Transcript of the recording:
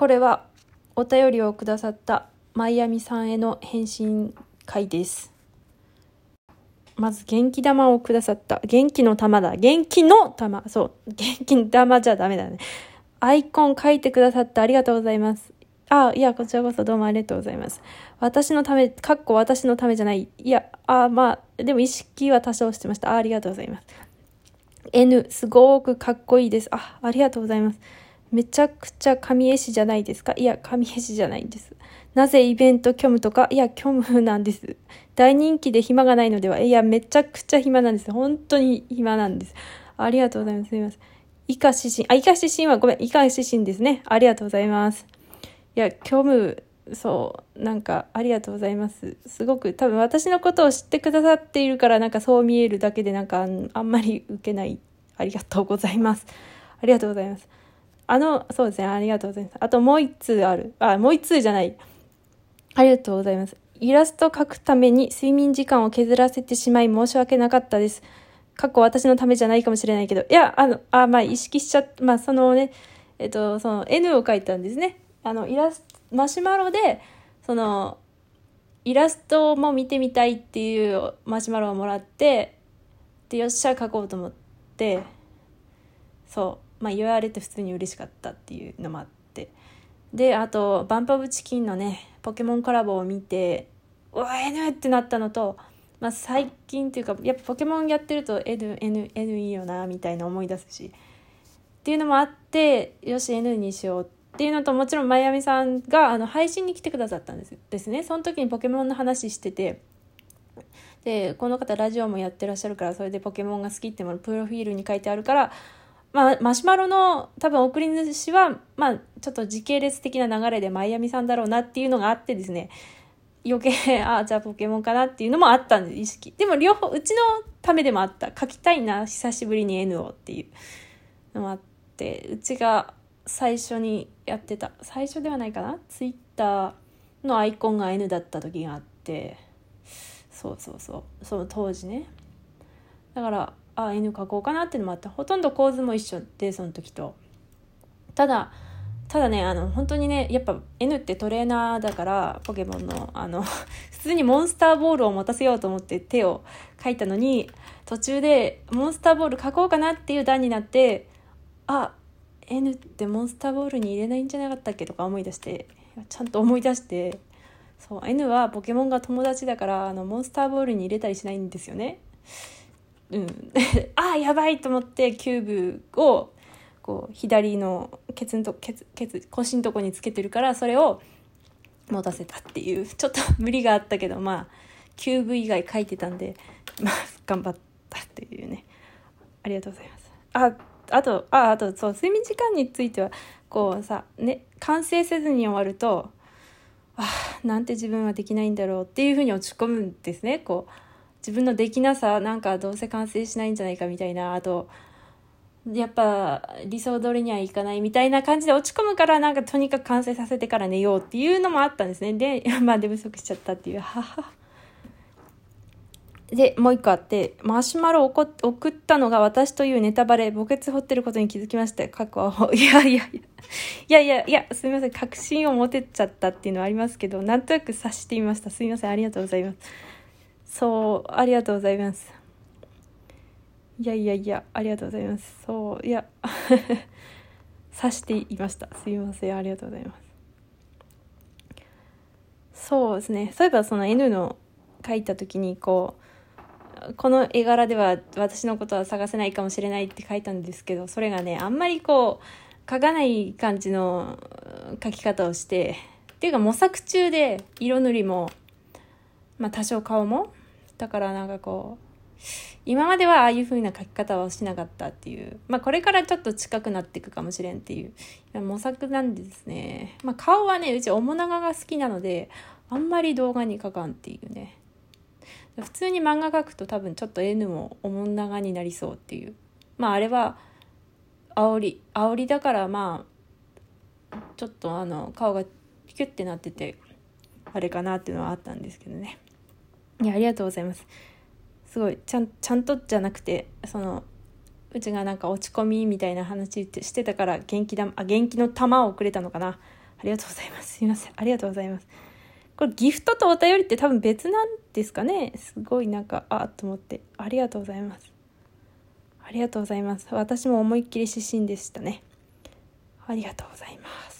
これはお便りをくださったマイアミさんへの返信会です。まず元気玉をくださった。元気の玉だ。元気の玉。そう。元気の玉じゃダメだね。アイコン書いてくださってありがとうございます。あ、いや、こちらこそどうもありがとうございます。私のため、かっこ私のためじゃない。いや、あ、まあ、でも意識は多少してました。あありがとうございます。N、すごくかっこいいです。あ、ありがとうございます。めちゃくちゃ神絵師じゃないですか？いや、神絵師じゃないんです。なぜイベント虚無とか？いや、虚無なんです。大人気で暇がないのでは？いや、めちゃくちゃ暇なんです。本当に暇なんです。ありがとうございます。すみません。イカ指針、あ、イカ指針はごめん、イカ指針ですね。ありがとうございます。いや、虚無、そう、なんか、ありがとうございます。すごく、多分私のことを知ってくださっているから、なんかそう見えるだけで、なんかあん、まり受けない。ありがとうございます。ありがとうございます。あの、そうですね、ありがとうございます。あともう一通ある。あ、もう一通じゃない。ありがとうございます。イラスト描くために睡眠時間を削らせてしまい申し訳なかったです。過去私のためじゃないかもしれないけど、いや、あの、あ、まあ意識しちゃっまあそのね、えっと、その N を描いたんですね。あの、イラスト、マシュマロで、その、イラストも見てみたいっていうマシュマロをもらって、で、よっしゃ、描こうと思って、そう、まあ言われて普通に嬉しかったっていうのもあって。で、あと、バンプオブチキンのね、ポケモンコラボを見て、うわ、N ってなったのと、まあ最近っていうか、やっぱポケモンやってると N、N、N いいよな、みたいな思い出すし。っていうのもあって、よし、N にしようっていうのと、もちろんマイアミさんがあの配信に来てくださったんですですね。その時にポケモンの話してて、で、この方ラジオもやってらっしゃるから、それでポケモンが好きってものプロフィールに書いてあるから、まあ、マシュマロの多分送り主は、まあ、ちょっと時系列的な流れでマイアミさんだろうなっていうのがあってですね、余計、あじゃあポケモンかなっていうのもあったんです、意識。でも両方、うちのためでもあった。書きたいな、久しぶりに N をっていうのもあって、うちが最初にやってた、最初ではないかな？ツイッターのアイコンが N だった時があって、そうそうそう、その当時ね。だから、あ N 書こうかなっていうのもあった。ほとんど構図も一緒でその時と。ただただねあの本当にねやっぱ N ってトレーナーだからポケモンのあの 普通にモンスターボールを持たせようと思って手を書いたのに途中でモンスターボール書こうかなっていう段になってあ N ってモンスターボールに入れないんじゃなかったっけとか思い出してちゃんと思い出してそう N はポケモンが友達だからあのモンスターボールに入れたりしないんですよね。うん、あやばいと思ってキューブをこう左のケツんとケツケツ腰のとこにつけてるからそれを持たせたっていう ちょっと無理があったけどまあキューブ以外書いてたんでまあ 頑張ったっていうね。ありがとうございます。ああとああとそう睡眠時間についてはこうさね完成せずに終わるとあなんて自分はできないんだろうっていうふうに落ち込むんですね。こう自分のできなさなんかどうせ完成しないんじゃないかみたいなあとやっぱ理想通りにはいかないみたいな感じで落ち込むからなんかとにかく完成させてから寝ようっていうのもあったんですね。で まあ寝不足しちゃったっていうははでもう一個あってマシュマロを送ったのが私というネタバレ墓穴掘ってることに気づきました過去は。いやいやいや。いやいやいやすみません。確信を持てちゃったっていうのはありますけどなんとなく察してみました。すみません。ありがとうございます。そう、ありがとうございます。いやいやいや、ありがとうございます。そう、いや、察していました。すいません、ありがとうございます。そうですね、そういえばその N の書いた時に、こう、この絵柄では私のことは探せないかもしれないって書いたんですけど、それがね、あんまりこう、書かない感じの書き方をして、っていうか模索中で色塗りも、まあ多少顔もだからなんかこう今まではああいう風な書き方をしなかったっていうまあこれからちょっと近くなっていくかもしれんっていう模索なんですね。まあ顔はねうち面長が好きなのであんまり動画に描かんっていうね。普通に漫画描くと多分ちょっと N も面長になりそうっていう。まああれは煽り煽りだからまあちょっとあの顔がキュッてなっててあれかなっていうのはあったんですけどね。いやありがとうございます。すごいちゃんちゃんとじゃなくてそのうちがなんか落ち込みみたいな話してたから元気だあ元気の玉をくれたのかな。ありがとうございます。すいません。ありがとうございます。これギフトとお便りって多分別なんですかね。すごいなんかあっと思って。ありがとうございます。ありがとうございます。私も思いっきり指針でしたね。ありがとうございます。